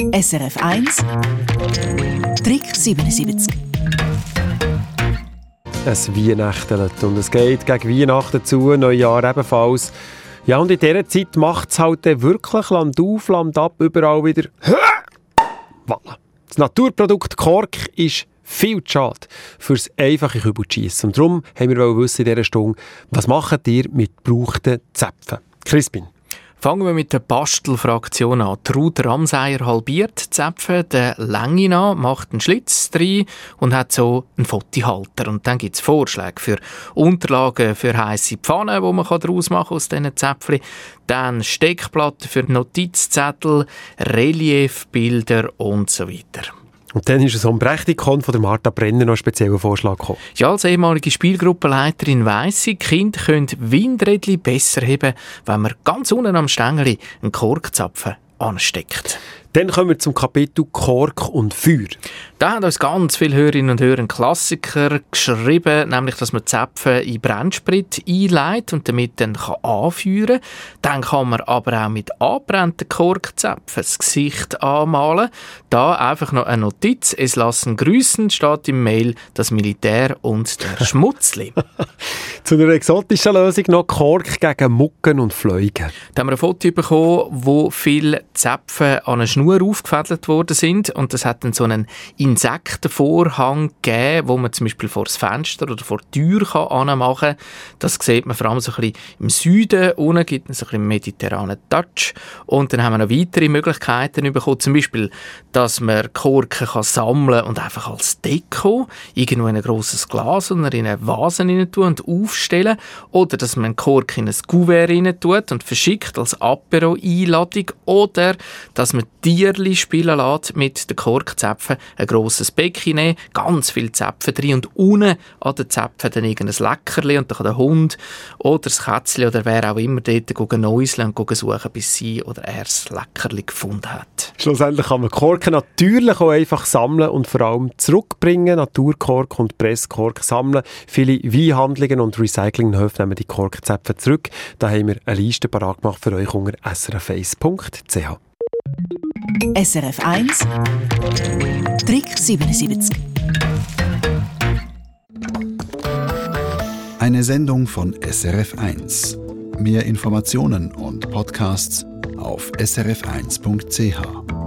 SRF 1 Trick 77 Es Weihnachtelt und es geht gegen Weihnachten zu, Neujahr ebenfalls. Ja, und in dieser Zeit macht es halt wirklich Land auf, Land ab, überall wieder Voilà. Das Naturprodukt Kork ist viel zu schade fürs einfache Kübelschiessen. Und darum haben wir wissen in dieser Stunde, was macht ihr mit gebrauchten Zäpfen? Crispin. Fangen wir mit der Bastelfraktion an. Die Ruth Ramseier halbiert Zäpfe der Länge an, macht einen Schlitz drin und hat so einen Fotohalter. Und dann gibt es Vorschläge für Unterlagen für heiße Pfannen, die man daraus machen kann aus diesen Zäpfchen. Dann Steckplatten für Notizzettel, Reliefbilder und so weiter. Und dann ist so ein Prächtikon von der Martha Brenner noch ein spezieller Vorschlag gekommen. Ja, als ehemalige Spielgruppenleiterin weiss ich, Kinder können Windrädchen besser heben, wenn man ganz unten am Stängel einen Korkzapfen ansteckt. Dann kommen wir zum Kapitel Kork und Feuer. Da haben uns ganz viele Hörerinnen und Hörer einen Klassiker geschrieben, nämlich, dass man Zäpfe in Brennsprit einleitet und damit dann kann anfeuern kann. Dann kann man aber auch mit angebrannten Korkzäpfen das Gesicht anmalen. Da einfach noch eine Notiz. Es lassen grüßen, steht im Mail das Militär und der Schmutzli. Zu einer exotischen Lösung noch Kork gegen Mucken und Fliegen. Da haben wir ein Foto bekommen, wo viele Zäpfe an eine Schnur aufgefädelt worden sind und das hat dann so einen Insektenvorhang gegeben, wo man zum Beispiel vor das Fenster oder vor die Tür kann machen kann. Das sieht man vor allem so ein bisschen im Süden. Unten gibt es so ein mediterranen Touch. Und dann haben wir noch weitere Möglichkeiten bekommen. Zum Beispiel, dass man Korken kann sammeln und einfach als Deko irgendwo in ein grosses Glas oder in eine Vase rein tun und aufstellen. Oder dass man einen Kork in ein Kuvert rein tut und verschickt als Apero-Einladung. Oder dass man Tierli spielen lässt mit den Korkzäpfen, ein grosses Becken nehmen, ganz viele Zäpfe drin und unten an den Zäpfen dann irgendein Leckerli und dann kann der Hund oder das Kätzchen oder wer auch immer dort gehen näuseln und suchen, bis sie oder er das Leckerli gefunden hat. Schlussendlich kann man Korken natürlich auch einfach sammeln und vor allem zurückbringen. Naturkork und Presskork sammeln. Viele Weinhandlungen und Recyclinghöfe nehmen die Korkzäpfe zurück. Da haben wir eine Liste parat gemacht für euch unter srf1.ch. SRF 1 Trick 77 Eine Sendung von SRF 1. Mehr Informationen und Podcasts auf srf1.ch.